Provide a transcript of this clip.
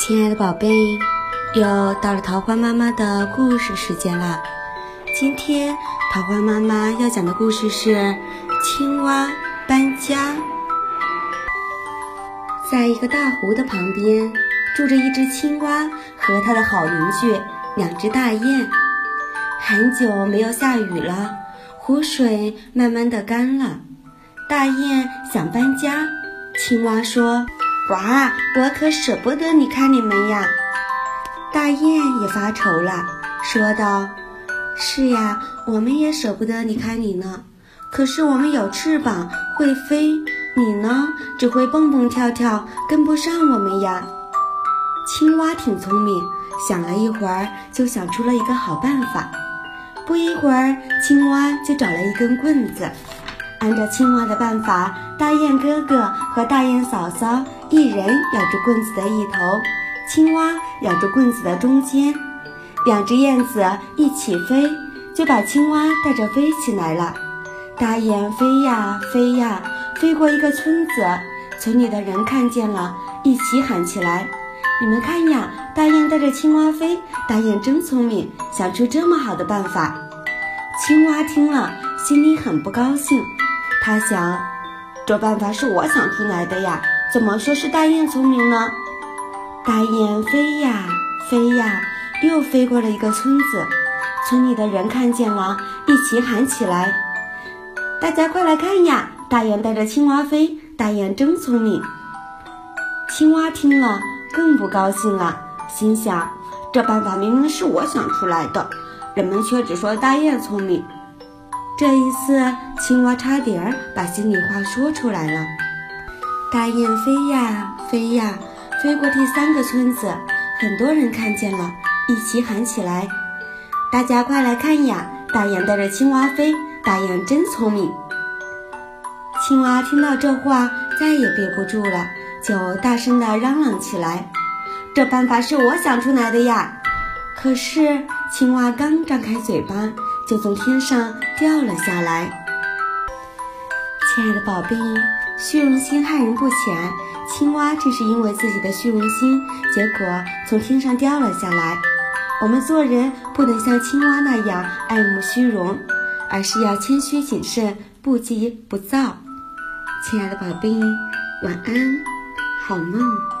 亲爱的宝贝，又到了桃花妈妈的故事时间啦！今天桃花妈妈要讲的故事是《青蛙搬家》。在一个大湖的旁边，住着一只青蛙和它的好邻居两只大雁。很久没有下雨了，湖水慢慢的干了。大雁想搬家，青蛙说。哇，我可舍不得离开你们呀！大雁也发愁了，说道：“是呀，我们也舍不得离开你呢。可是我们有翅膀，会飞，你呢，只会蹦蹦跳跳，跟不上我们呀。”青蛙挺聪明，想了一会儿，就想出了一个好办法。不一会儿，青蛙就找了一根棍子。按照青蛙的办法，大雁哥哥和大雁嫂嫂一人咬住棍子的一头，青蛙咬住棍子的中间，两只燕子一起飞，就把青蛙带着飞起来了。大雁飞呀飞呀，飞过一个村子，村里的人看见了，一起喊起来：“你们看呀，大雁带着青蛙飞，大雁真聪明，想出这么好的办法。”青蛙听了，心里很不高兴。他想，这办法是我想出来的呀，怎么说是大雁聪明呢？大雁飞呀飞呀，又飞过了一个村子，村里的人看见了，一起喊起来：“大家快来看呀，大雁带着青蛙飞，大雁真聪明。”青蛙听了更不高兴了，心想：这办法明明是我想出来的，人们却只说大雁聪明。这一次，青蛙差点儿把心里话说出来了。大雁飞呀飞呀，飞过第三个村子，很多人看见了，一起喊起来：“大家快来看呀！大雁带着青蛙飞，大雁真聪明。”青蛙听到这话，再也憋不住了，就大声地嚷嚷起来：“这办法是我想出来的呀！”可是，青蛙刚张开嘴巴，就从天上掉了下来。亲爱的宝贝，虚荣心害人不浅，青蛙正是因为自己的虚荣心，结果从天上掉了下来。我们做人不能像青蛙那样爱慕虚荣，而是要谦虚谨慎，不急不躁。亲爱的宝贝，晚安，好梦。